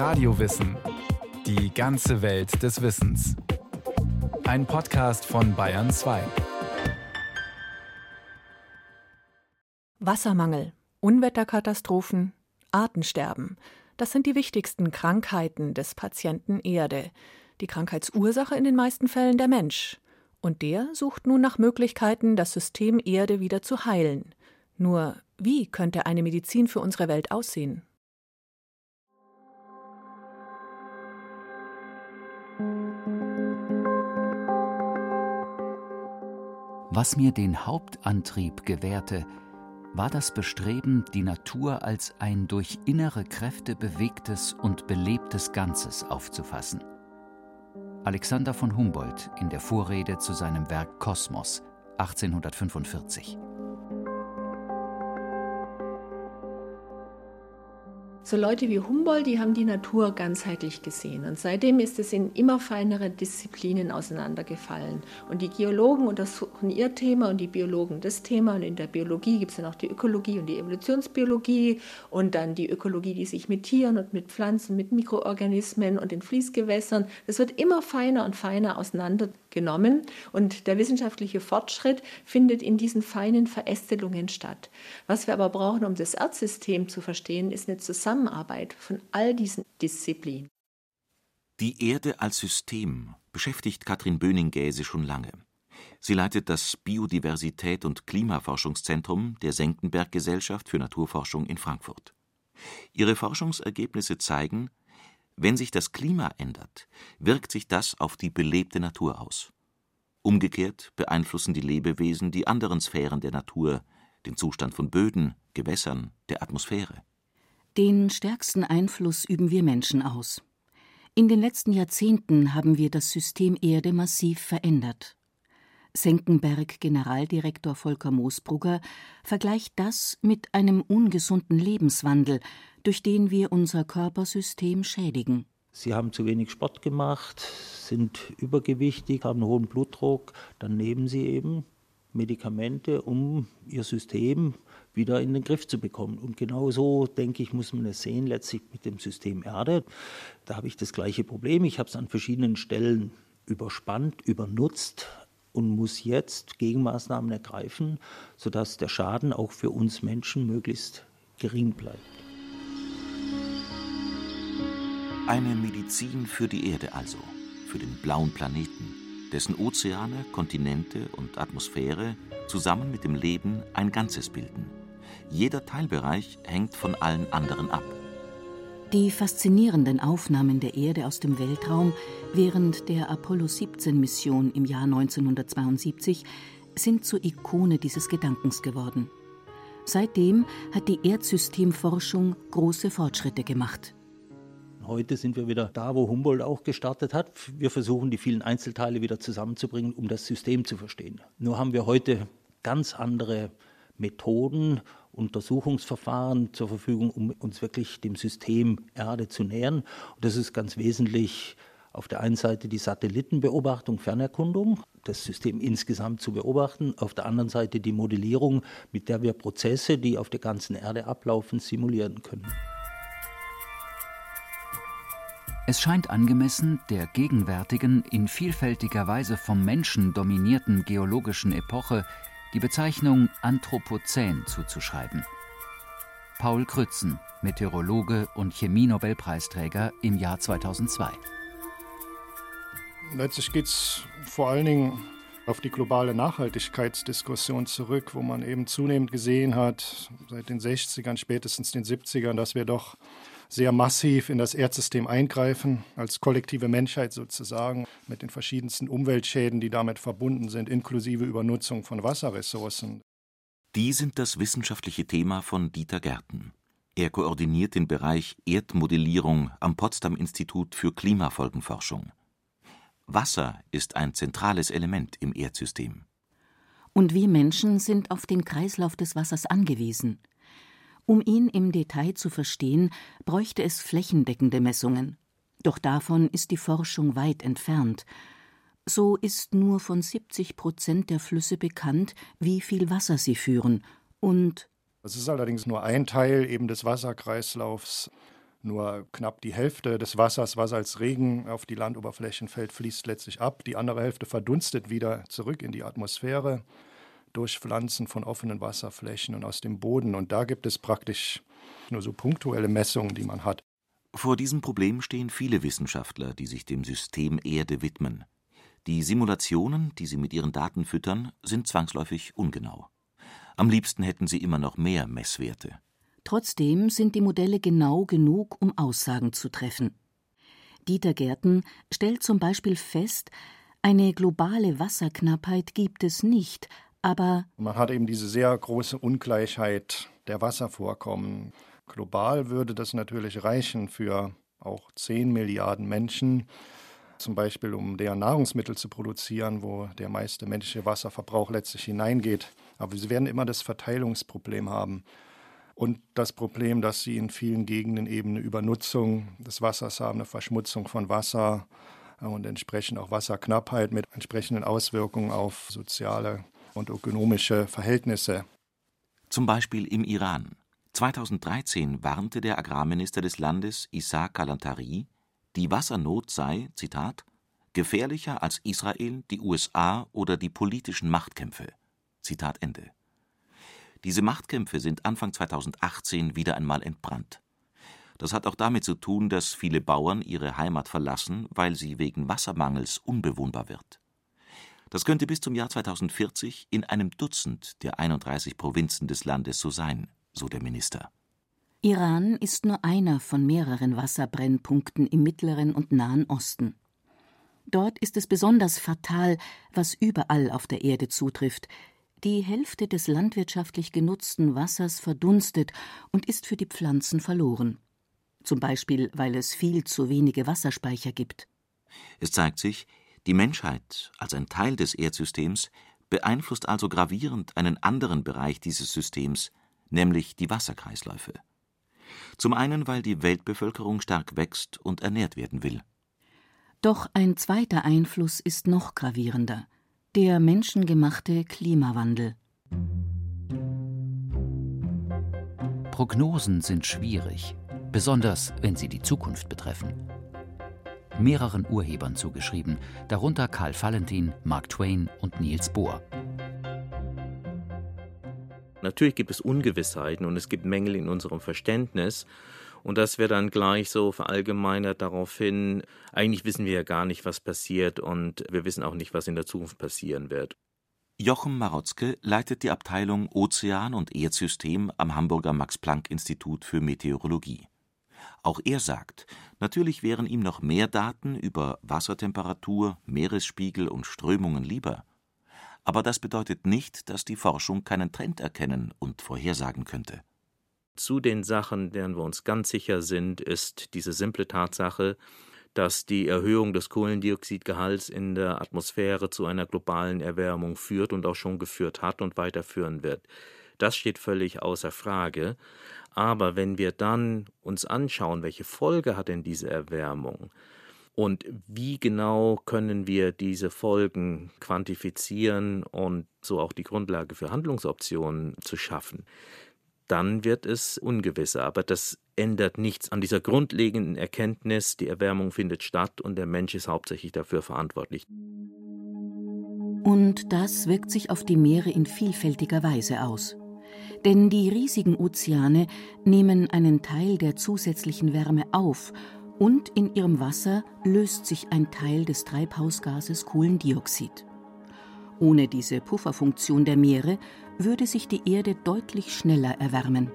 Radiowissen. Die ganze Welt des Wissens. Ein Podcast von Bayern 2. Wassermangel, Unwetterkatastrophen, Artensterben. Das sind die wichtigsten Krankheiten des Patienten Erde. Die Krankheitsursache in den meisten Fällen der Mensch. Und der sucht nun nach Möglichkeiten, das System Erde wieder zu heilen. Nur wie könnte eine Medizin für unsere Welt aussehen? Was mir den Hauptantrieb gewährte, war das Bestreben, die Natur als ein durch innere Kräfte bewegtes und belebtes Ganzes aufzufassen. Alexander von Humboldt in der Vorrede zu seinem Werk Kosmos 1845. So Leute wie Humboldt, die haben die Natur ganzheitlich gesehen. Und seitdem ist es in immer feinere Disziplinen auseinandergefallen. Und die Geologen untersuchen ihr Thema und die Biologen das Thema. Und in der Biologie gibt es dann auch die Ökologie und die Evolutionsbiologie und dann die Ökologie, die sich mit Tieren und mit Pflanzen, mit Mikroorganismen und den Fließgewässern, das wird immer feiner und feiner auseinandergenommen. Und der wissenschaftliche Fortschritt findet in diesen feinen Verästelungen statt. Was wir aber brauchen, um das Erdsystem zu verstehen, ist eine Zusammenarbeit von all diesen Disziplinen. Die Erde als System beschäftigt Katrin Böning-Gäse schon lange. Sie leitet das Biodiversität- und Klimaforschungszentrum der Senckenberg-Gesellschaft für Naturforschung in Frankfurt. Ihre Forschungsergebnisse zeigen, wenn sich das Klima ändert, wirkt sich das auf die belebte Natur aus. Umgekehrt beeinflussen die Lebewesen die anderen Sphären der Natur, den Zustand von Böden, Gewässern, der Atmosphäre. Den stärksten Einfluss üben wir Menschen aus. In den letzten Jahrzehnten haben wir das System Erde massiv verändert. Senckenberg-Generaldirektor Volker Moosbrugger vergleicht das mit einem ungesunden Lebenswandel, durch den wir unser Körpersystem schädigen. Sie haben zu wenig Sport gemacht, sind übergewichtig, haben hohen Blutdruck, dann nehmen sie eben Medikamente, um ihr System wieder in den Griff zu bekommen. Und genau so, denke ich, muss man es sehen, letztlich mit dem System Erde. Da habe ich das gleiche Problem. Ich habe es an verschiedenen Stellen überspannt, übernutzt und muss jetzt Gegenmaßnahmen ergreifen, sodass der Schaden auch für uns Menschen möglichst gering bleibt. Eine Medizin für die Erde also, für den blauen Planeten, dessen Ozeane, Kontinente und Atmosphäre zusammen mit dem Leben ein Ganzes bilden. Jeder Teilbereich hängt von allen anderen ab. Die faszinierenden Aufnahmen der Erde aus dem Weltraum während der Apollo-17-Mission im Jahr 1972 sind zur Ikone dieses Gedankens geworden. Seitdem hat die Erdsystemforschung große Fortschritte gemacht. Heute sind wir wieder da, wo Humboldt auch gestartet hat. Wir versuchen, die vielen Einzelteile wieder zusammenzubringen, um das System zu verstehen. Nur haben wir heute ganz andere Methoden, Untersuchungsverfahren zur Verfügung, um uns wirklich dem System Erde zu nähern. Und das ist ganz wesentlich auf der einen Seite die Satellitenbeobachtung, Fernerkundung, das System insgesamt zu beobachten, auf der anderen Seite die Modellierung, mit der wir Prozesse, die auf der ganzen Erde ablaufen, simulieren können. Es scheint angemessen, der gegenwärtigen, in vielfältiger Weise vom Menschen dominierten geologischen Epoche die Bezeichnung Anthropozän zuzuschreiben. Paul Krützen, Meteorologe und Chemie-Nobelpreisträger im Jahr 2002. Letztlich geht es vor allen Dingen auf die globale Nachhaltigkeitsdiskussion zurück, wo man eben zunehmend gesehen hat, seit den 60ern, spätestens den 70ern, dass wir doch sehr massiv in das Erdsystem eingreifen, als kollektive Menschheit sozusagen, mit den verschiedensten Umweltschäden, die damit verbunden sind, inklusive Übernutzung von Wasserressourcen. Die sind das wissenschaftliche Thema von Dieter Gärten. Er koordiniert den Bereich Erdmodellierung am Potsdam Institut für Klimafolgenforschung. Wasser ist ein zentrales Element im Erdsystem. Und wir Menschen sind auf den Kreislauf des Wassers angewiesen. Um ihn im Detail zu verstehen, bräuchte es flächendeckende Messungen. Doch davon ist die Forschung weit entfernt. So ist nur von 70 Prozent der Flüsse bekannt, wie viel Wasser sie führen. Und das ist allerdings nur ein Teil eben des Wasserkreislaufs. Nur knapp die Hälfte des Wassers, was als Regen auf die Landoberflächen fällt, fließt letztlich ab. Die andere Hälfte verdunstet wieder zurück in die Atmosphäre durch Pflanzen von offenen Wasserflächen und aus dem Boden. Und da gibt es praktisch nur so punktuelle Messungen, die man hat. Vor diesem Problem stehen viele Wissenschaftler, die sich dem System Erde widmen. Die Simulationen, die sie mit ihren Daten füttern, sind zwangsläufig ungenau. Am liebsten hätten sie immer noch mehr Messwerte. Trotzdem sind die Modelle genau genug, um Aussagen zu treffen. Dieter Gärten stellt zum Beispiel fest, eine globale Wasserknappheit gibt es nicht, aber man hat eben diese sehr große Ungleichheit der Wasservorkommen. Global würde das natürlich reichen für auch 10 Milliarden Menschen, zum Beispiel um deren Nahrungsmittel zu produzieren, wo der meiste menschliche Wasserverbrauch letztlich hineingeht. Aber sie werden immer das Verteilungsproblem haben und das Problem, dass sie in vielen Gegenden eben eine Übernutzung des Wassers haben, eine Verschmutzung von Wasser und entsprechend auch Wasserknappheit mit entsprechenden Auswirkungen auf soziale und ökonomische Verhältnisse. Zum Beispiel im Iran. 2013 warnte der Agrarminister des Landes, Issa Kalantari, die Wassernot sei, Zitat, gefährlicher als Israel, die USA oder die politischen Machtkämpfe. Zitat Ende. Diese Machtkämpfe sind Anfang 2018 wieder einmal entbrannt. Das hat auch damit zu tun, dass viele Bauern ihre Heimat verlassen, weil sie wegen Wassermangels unbewohnbar wird. Das könnte bis zum Jahr 2040 in einem Dutzend der 31 Provinzen des Landes so sein, so der Minister. Iran ist nur einer von mehreren Wasserbrennpunkten im Mittleren und Nahen Osten. Dort ist es besonders fatal, was überall auf der Erde zutrifft, die Hälfte des landwirtschaftlich genutzten Wassers verdunstet und ist für die Pflanzen verloren. Zum Beispiel, weil es viel zu wenige Wasserspeicher gibt. Es zeigt sich, die Menschheit als ein Teil des Erdsystems beeinflusst also gravierend einen anderen Bereich dieses Systems, nämlich die Wasserkreisläufe. Zum einen, weil die Weltbevölkerung stark wächst und ernährt werden will. Doch ein zweiter Einfluss ist noch gravierender der menschengemachte Klimawandel. Prognosen sind schwierig, besonders wenn sie die Zukunft betreffen. Mehreren Urhebern zugeschrieben, darunter Karl Valentin, Mark Twain und Niels Bohr. Natürlich gibt es Ungewissheiten und es gibt Mängel in unserem Verständnis. Und das wird dann gleich so verallgemeinert darauf hin, eigentlich wissen wir ja gar nicht, was passiert und wir wissen auch nicht, was in der Zukunft passieren wird. Jochen Marotzke leitet die Abteilung Ozean- und Erdsystem am Hamburger Max-Planck-Institut für Meteorologie. Auch er sagt, natürlich wären ihm noch mehr Daten über Wassertemperatur, Meeresspiegel und Strömungen lieber. Aber das bedeutet nicht, dass die Forschung keinen Trend erkennen und vorhersagen könnte. Zu den Sachen, deren wir uns ganz sicher sind, ist diese simple Tatsache, dass die Erhöhung des Kohlendioxidgehalts in der Atmosphäre zu einer globalen Erwärmung führt und auch schon geführt hat und weiterführen wird. Das steht völlig außer Frage. Aber wenn wir dann uns anschauen, welche Folge hat denn diese Erwärmung und wie genau können wir diese Folgen quantifizieren und so auch die Grundlage für Handlungsoptionen zu schaffen, dann wird es ungewisser. Aber das ändert nichts an dieser grundlegenden Erkenntnis, die Erwärmung findet statt und der Mensch ist hauptsächlich dafür verantwortlich. Und das wirkt sich auf die Meere in vielfältiger Weise aus. Denn die riesigen Ozeane nehmen einen Teil der zusätzlichen Wärme auf und in ihrem Wasser löst sich ein Teil des Treibhausgases Kohlendioxid. Ohne diese Pufferfunktion der Meere würde sich die Erde deutlich schneller erwärmen.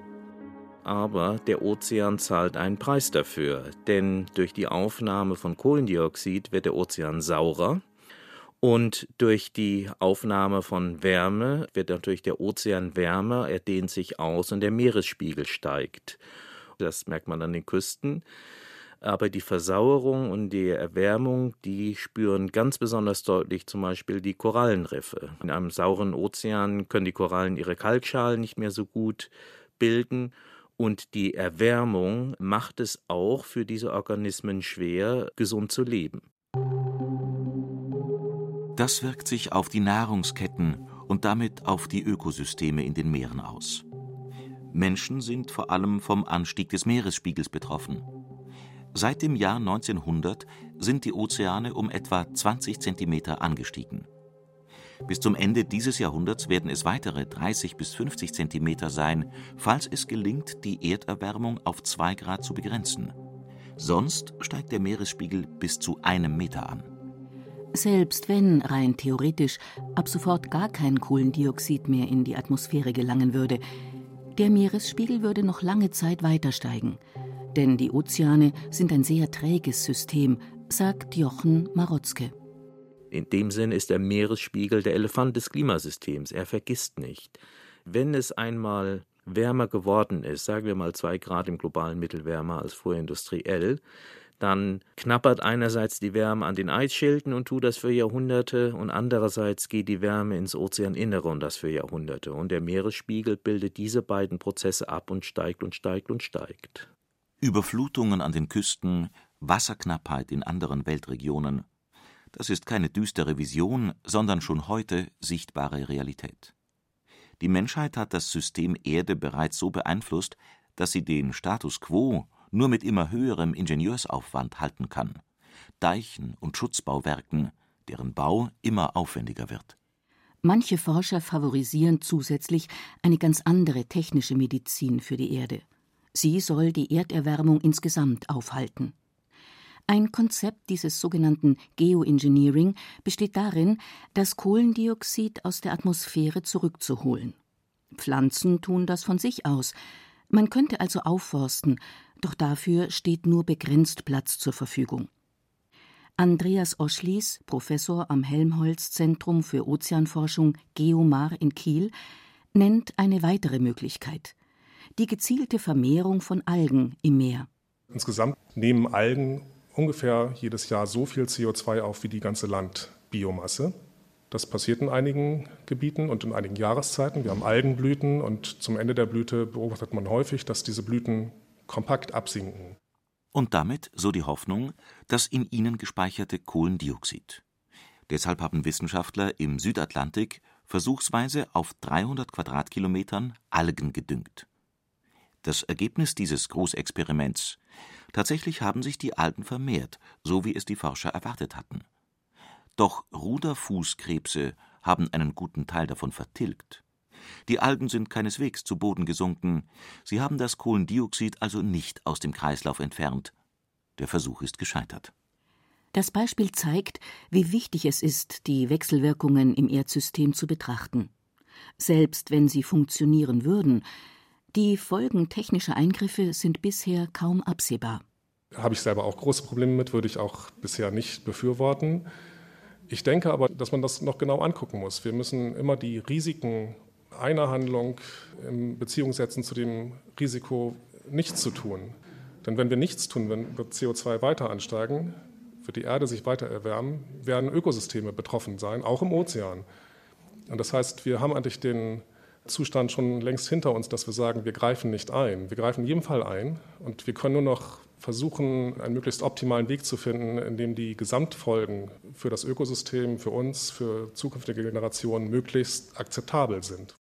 Aber der Ozean zahlt einen Preis dafür, denn durch die Aufnahme von Kohlendioxid wird der Ozean saurer und durch die Aufnahme von Wärme wird natürlich der Ozean wärmer, er dehnt sich aus und der Meeresspiegel steigt. Das merkt man an den Küsten. Aber die Versauerung und die Erwärmung, die spüren ganz besonders deutlich zum Beispiel die Korallenriffe. In einem sauren Ozean können die Korallen ihre Kalkschalen nicht mehr so gut bilden. Und die Erwärmung macht es auch für diese Organismen schwer, gesund zu leben. Das wirkt sich auf die Nahrungsketten und damit auf die Ökosysteme in den Meeren aus. Menschen sind vor allem vom Anstieg des Meeresspiegels betroffen. Seit dem Jahr 1900 sind die Ozeane um etwa 20 Zentimeter angestiegen. Bis zum Ende dieses Jahrhunderts werden es weitere 30 bis 50 Zentimeter sein, falls es gelingt, die Erderwärmung auf 2 Grad zu begrenzen. Sonst steigt der Meeresspiegel bis zu einem Meter an. Selbst wenn rein theoretisch ab sofort gar kein Kohlendioxid mehr in die Atmosphäre gelangen würde, der Meeresspiegel würde noch lange Zeit weiter steigen. Denn die Ozeane sind ein sehr träges System, sagt Jochen Marotzke. In dem Sinn ist der Meeresspiegel der Elefant des Klimasystems. Er vergisst nicht. Wenn es einmal wärmer geworden ist, sagen wir mal zwei Grad im globalen Mittel wärmer als vorindustriell, dann knappert einerseits die Wärme an den Eisschilden und tut das für Jahrhunderte und andererseits geht die Wärme ins Ozeaninnere und das für Jahrhunderte. Und der Meeresspiegel bildet diese beiden Prozesse ab und steigt und steigt und steigt. Überflutungen an den Küsten, Wasserknappheit in anderen Weltregionen, das ist keine düstere Vision, sondern schon heute sichtbare Realität. Die Menschheit hat das System Erde bereits so beeinflusst, dass sie den Status quo nur mit immer höherem Ingenieursaufwand halten kann. Deichen und Schutzbauwerken, deren Bau immer aufwendiger wird. Manche Forscher favorisieren zusätzlich eine ganz andere technische Medizin für die Erde. Sie soll die Erderwärmung insgesamt aufhalten. Ein Konzept dieses sogenannten Geoengineering besteht darin, das Kohlendioxid aus der Atmosphäre zurückzuholen. Pflanzen tun das von sich aus. Man könnte also aufforsten, doch dafür steht nur begrenzt Platz zur Verfügung. Andreas Oschlies, Professor am Helmholtz-Zentrum für Ozeanforschung Geomar in Kiel, nennt eine weitere Möglichkeit: die gezielte Vermehrung von Algen im Meer. Insgesamt nehmen Algen ungefähr jedes Jahr so viel CO2 auf wie die ganze Landbiomasse. Das passiert in einigen Gebieten und in einigen Jahreszeiten. Wir haben Algenblüten und zum Ende der Blüte beobachtet man häufig, dass diese Blüten kompakt absinken. Und damit, so die Hoffnung, das in ihnen gespeicherte Kohlendioxid. Deshalb haben Wissenschaftler im Südatlantik versuchsweise auf 300 Quadratkilometern Algen gedüngt. Das Ergebnis dieses Großexperiments Tatsächlich haben sich die Algen vermehrt, so wie es die Forscher erwartet hatten. Doch Ruderfußkrebse haben einen guten Teil davon vertilgt. Die Algen sind keineswegs zu Boden gesunken, sie haben das Kohlendioxid also nicht aus dem Kreislauf entfernt. Der Versuch ist gescheitert. Das Beispiel zeigt, wie wichtig es ist, die Wechselwirkungen im Erdsystem zu betrachten. Selbst wenn sie funktionieren würden, die Folgen technischer Eingriffe sind bisher kaum absehbar. Habe ich selber auch große Probleme mit, würde ich auch bisher nicht befürworten. Ich denke aber, dass man das noch genau angucken muss. Wir müssen immer die Risiken einer Handlung in Beziehung setzen zu dem Risiko, nichts zu tun. Denn wenn wir nichts tun, wenn wird CO2 weiter ansteigen, wird die Erde sich weiter erwärmen, werden Ökosysteme betroffen sein, auch im Ozean. Und das heißt, wir haben eigentlich den Zustand schon längst hinter uns, dass wir sagen, wir greifen nicht ein. Wir greifen in jedem Fall ein und wir können nur noch versuchen, einen möglichst optimalen Weg zu finden, in dem die Gesamtfolgen für das Ökosystem, für uns, für zukünftige Generationen möglichst akzeptabel sind.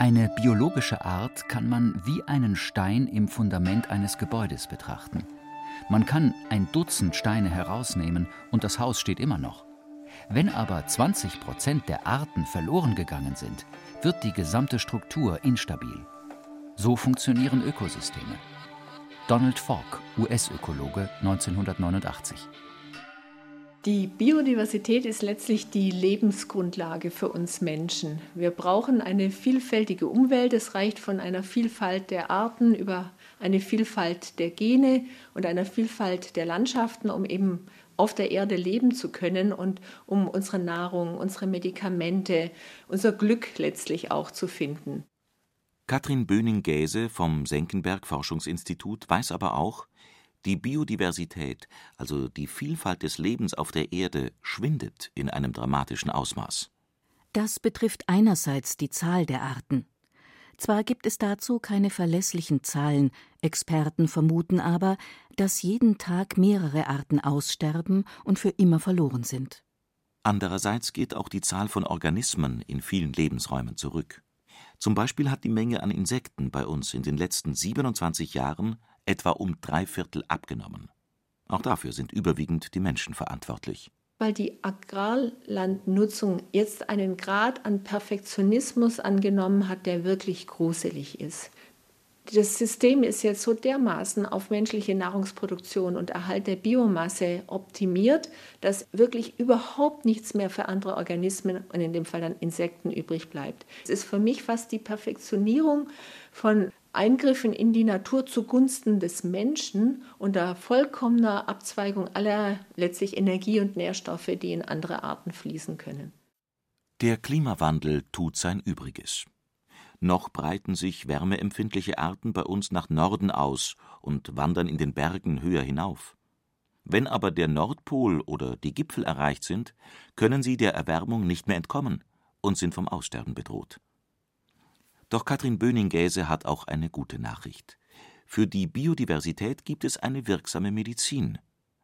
Eine biologische Art kann man wie einen Stein im Fundament eines Gebäudes betrachten. Man kann ein Dutzend Steine herausnehmen und das Haus steht immer noch. Wenn aber 20 Prozent der Arten verloren gegangen sind, wird die gesamte Struktur instabil. So funktionieren Ökosysteme. Donald Falk, US-Ökologe 1989. Die Biodiversität ist letztlich die Lebensgrundlage für uns Menschen. Wir brauchen eine vielfältige Umwelt. Es reicht von einer Vielfalt der Arten über eine Vielfalt der Gene und einer Vielfalt der Landschaften, um eben auf der Erde leben zu können und um unsere Nahrung, unsere Medikamente, unser Glück letztlich auch zu finden. Katrin Böning-Gäse vom Senckenberg Forschungsinstitut weiß aber auch, die Biodiversität, also die Vielfalt des Lebens auf der Erde, schwindet in einem dramatischen Ausmaß. Das betrifft einerseits die Zahl der Arten. Zwar gibt es dazu keine verlässlichen Zahlen, Experten vermuten aber, dass jeden Tag mehrere Arten aussterben und für immer verloren sind. Andererseits geht auch die Zahl von Organismen in vielen Lebensräumen zurück. Zum Beispiel hat die Menge an Insekten bei uns in den letzten 27 Jahren etwa um drei Viertel abgenommen. Auch dafür sind überwiegend die Menschen verantwortlich. Weil die Agrarlandnutzung jetzt einen Grad an Perfektionismus angenommen hat, der wirklich gruselig ist. Das System ist jetzt so dermaßen auf menschliche Nahrungsproduktion und Erhalt der Biomasse optimiert, dass wirklich überhaupt nichts mehr für andere Organismen und in dem Fall dann Insekten übrig bleibt. Es ist für mich fast die Perfektionierung von Eingriffen in die Natur zugunsten des Menschen unter vollkommener Abzweigung aller letztlich Energie und Nährstoffe, die in andere Arten fließen können. Der Klimawandel tut sein Übriges. Noch breiten sich wärmeempfindliche Arten bei uns nach Norden aus und wandern in den Bergen höher hinauf. Wenn aber der Nordpol oder die Gipfel erreicht sind, können sie der Erwärmung nicht mehr entkommen und sind vom Aussterben bedroht. Doch Katrin Böning-Gäse hat auch eine gute Nachricht. Für die Biodiversität gibt es eine wirksame Medizin,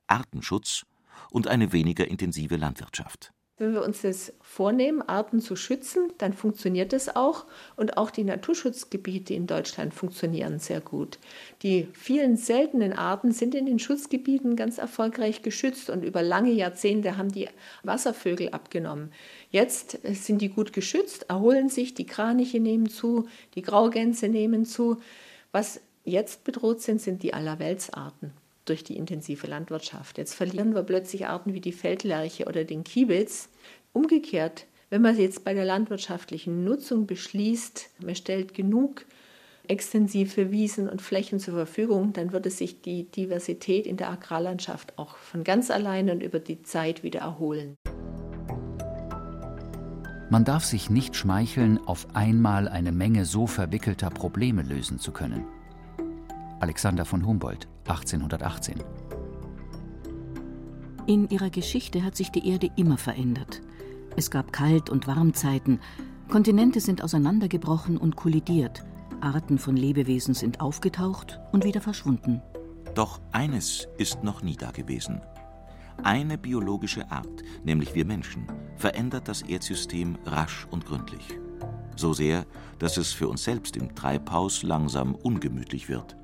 Artenschutz und eine weniger intensive Landwirtschaft. Wenn wir uns das vornehmen, Arten zu schützen, dann funktioniert es auch. Und auch die Naturschutzgebiete in Deutschland funktionieren sehr gut. Die vielen seltenen Arten sind in den Schutzgebieten ganz erfolgreich geschützt und über lange Jahrzehnte haben die Wasservögel abgenommen. Jetzt sind die gut geschützt, erholen sich, die Kraniche nehmen zu, die Graugänse nehmen zu. Was jetzt bedroht sind, sind die Allerweltsarten durch die intensive Landwirtschaft. Jetzt verlieren wir plötzlich Arten wie die Feldlerche oder den Kiebitz. Umgekehrt, wenn man jetzt bei der landwirtschaftlichen Nutzung beschließt, man stellt genug extensive Wiesen und Flächen zur Verfügung, dann würde sich die Diversität in der Agrarlandschaft auch von ganz alleine und über die Zeit wieder erholen. Man darf sich nicht schmeicheln, auf einmal eine Menge so verwickelter Probleme lösen zu können. Alexander von Humboldt, 1818. In ihrer Geschichte hat sich die Erde immer verändert. Es gab Kalt- und Warmzeiten, Kontinente sind auseinandergebrochen und kollidiert, Arten von Lebewesen sind aufgetaucht und wieder verschwunden. Doch eines ist noch nie da gewesen. Eine biologische Art, nämlich wir Menschen, verändert das Erdsystem rasch und gründlich. So sehr, dass es für uns selbst im Treibhaus langsam ungemütlich wird.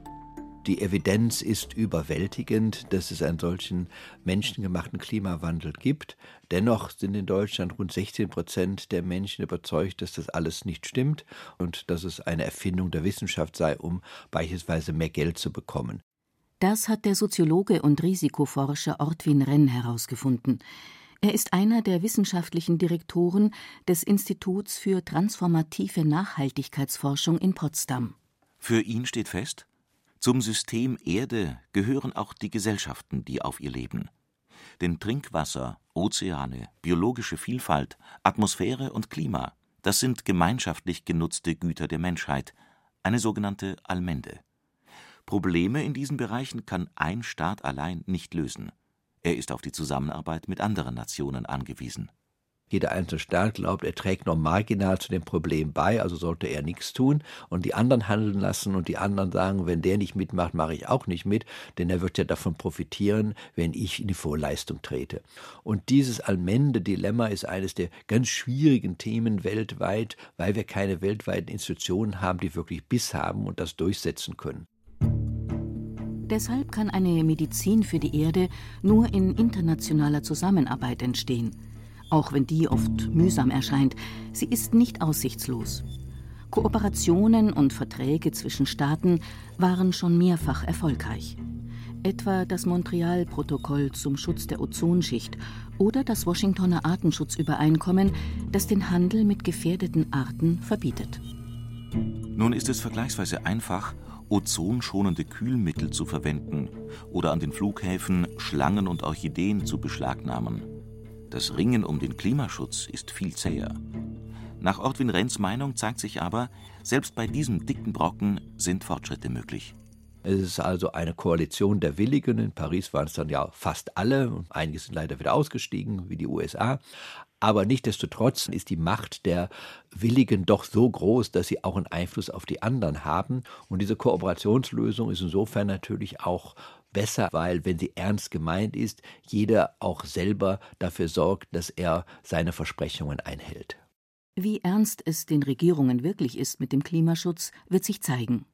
Die Evidenz ist überwältigend, dass es einen solchen menschengemachten Klimawandel gibt. Dennoch sind in Deutschland rund 16 Prozent der Menschen überzeugt, dass das alles nicht stimmt und dass es eine Erfindung der Wissenschaft sei, um beispielsweise mehr Geld zu bekommen. Das hat der Soziologe und Risikoforscher Ortwin Renn herausgefunden. Er ist einer der wissenschaftlichen Direktoren des Instituts für transformative Nachhaltigkeitsforschung in Potsdam. Für ihn steht fest, zum System Erde gehören auch die Gesellschaften, die auf ihr leben. Denn Trinkwasser, Ozeane, biologische Vielfalt, Atmosphäre und Klima, das sind gemeinschaftlich genutzte Güter der Menschheit, eine sogenannte Allmende. Probleme in diesen Bereichen kann ein Staat allein nicht lösen. Er ist auf die Zusammenarbeit mit anderen Nationen angewiesen jeder einzelne Staat glaubt, er trägt nur marginal zu dem Problem bei, also sollte er nichts tun und die anderen handeln lassen und die anderen sagen, wenn der nicht mitmacht, mache ich auch nicht mit, denn er wird ja davon profitieren, wenn ich in die Vorleistung trete. Und dieses Allmende-Dilemma ist eines der ganz schwierigen Themen weltweit, weil wir keine weltweiten Institutionen haben, die wirklich Biss haben und das durchsetzen können. Deshalb kann eine Medizin für die Erde nur in internationaler Zusammenarbeit entstehen auch wenn die oft mühsam erscheint. Sie ist nicht aussichtslos. Kooperationen und Verträge zwischen Staaten waren schon mehrfach erfolgreich. Etwa das Montreal-Protokoll zum Schutz der Ozonschicht oder das Washingtoner Artenschutzübereinkommen, das den Handel mit gefährdeten Arten verbietet. Nun ist es vergleichsweise einfach, ozonschonende Kühlmittel zu verwenden oder an den Flughäfen Schlangen und Orchideen zu beschlagnahmen. Das Ringen um den Klimaschutz ist viel zäher. Nach Ortwin Renns Meinung zeigt sich aber, selbst bei diesem dicken Brocken sind Fortschritte möglich. Es ist also eine Koalition der Willigen. In Paris waren es dann ja fast alle. Einige sind leider wieder ausgestiegen, wie die USA. Aber nichtdestotrotz ist die Macht der Willigen doch so groß, dass sie auch einen Einfluss auf die anderen haben. Und diese Kooperationslösung ist insofern natürlich auch besser, weil wenn sie ernst gemeint ist, jeder auch selber dafür sorgt, dass er seine Versprechungen einhält. Wie ernst es den Regierungen wirklich ist mit dem Klimaschutz, wird sich zeigen.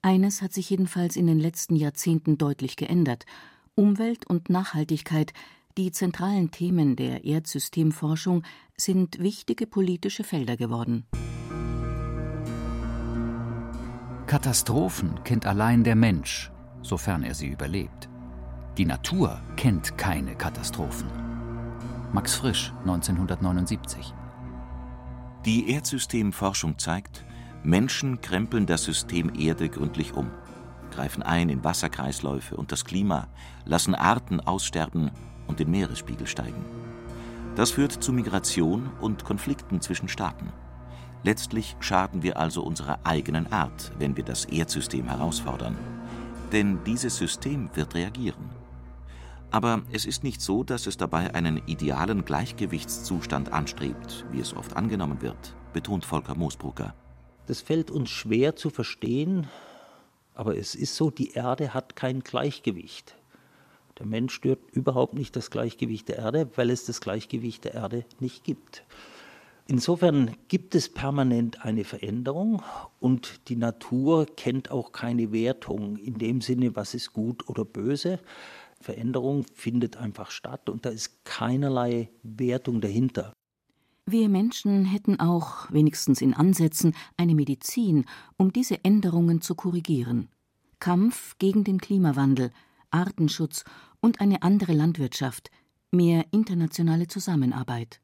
Eines hat sich jedenfalls in den letzten Jahrzehnten deutlich geändert. Umwelt und Nachhaltigkeit, die zentralen Themen der Erdsystemforschung, sind wichtige politische Felder geworden. Katastrophen kennt allein der Mensch, sofern er sie überlebt. Die Natur kennt keine Katastrophen. Max Frisch, 1979. Die Erdsystemforschung zeigt, Menschen krempeln das System Erde gründlich um, greifen ein in Wasserkreisläufe und das Klima, lassen Arten aussterben und den Meeresspiegel steigen. Das führt zu Migration und Konflikten zwischen Staaten. Letztlich schaden wir also unserer eigenen Art, wenn wir das Erdsystem herausfordern. Denn dieses System wird reagieren. Aber es ist nicht so, dass es dabei einen idealen Gleichgewichtszustand anstrebt, wie es oft angenommen wird, betont Volker Moosbrucker. Das fällt uns schwer zu verstehen, aber es ist so, die Erde hat kein Gleichgewicht. Der Mensch stört überhaupt nicht das Gleichgewicht der Erde, weil es das Gleichgewicht der Erde nicht gibt. Insofern gibt es permanent eine Veränderung und die Natur kennt auch keine Wertung in dem Sinne, was ist gut oder böse. Veränderung findet einfach statt und da ist keinerlei Wertung dahinter. Wir Menschen hätten auch, wenigstens in Ansätzen, eine Medizin, um diese Änderungen zu korrigieren. Kampf gegen den Klimawandel, Artenschutz und eine andere Landwirtschaft, mehr internationale Zusammenarbeit.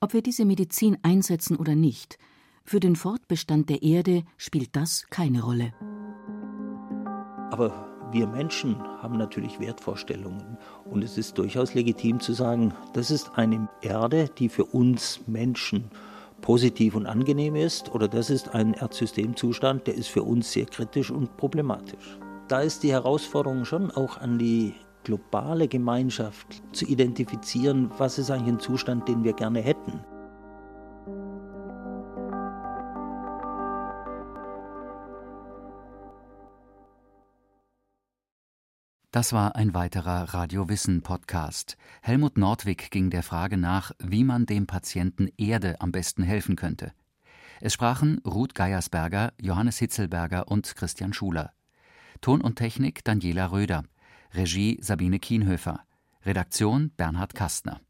Ob wir diese Medizin einsetzen oder nicht, für den Fortbestand der Erde spielt das keine Rolle. Aber wir Menschen haben natürlich Wertvorstellungen und es ist durchaus legitim zu sagen, das ist eine Erde, die für uns Menschen positiv und angenehm ist oder das ist ein Erdsystemzustand, der ist für uns sehr kritisch und problematisch. Da ist die Herausforderung schon auch an die globale Gemeinschaft zu identifizieren, was ist eigentlich ein Zustand, den wir gerne hätten. Das war ein weiterer Radio Wissen Podcast. Helmut Nordwig ging der Frage nach, wie man dem Patienten Erde am besten helfen könnte. Es sprachen Ruth Geiersberger, Johannes Hitzelberger und Christian Schuler. Ton und Technik Daniela Röder. Regie Sabine Kienhöfer. Redaktion Bernhard Kastner.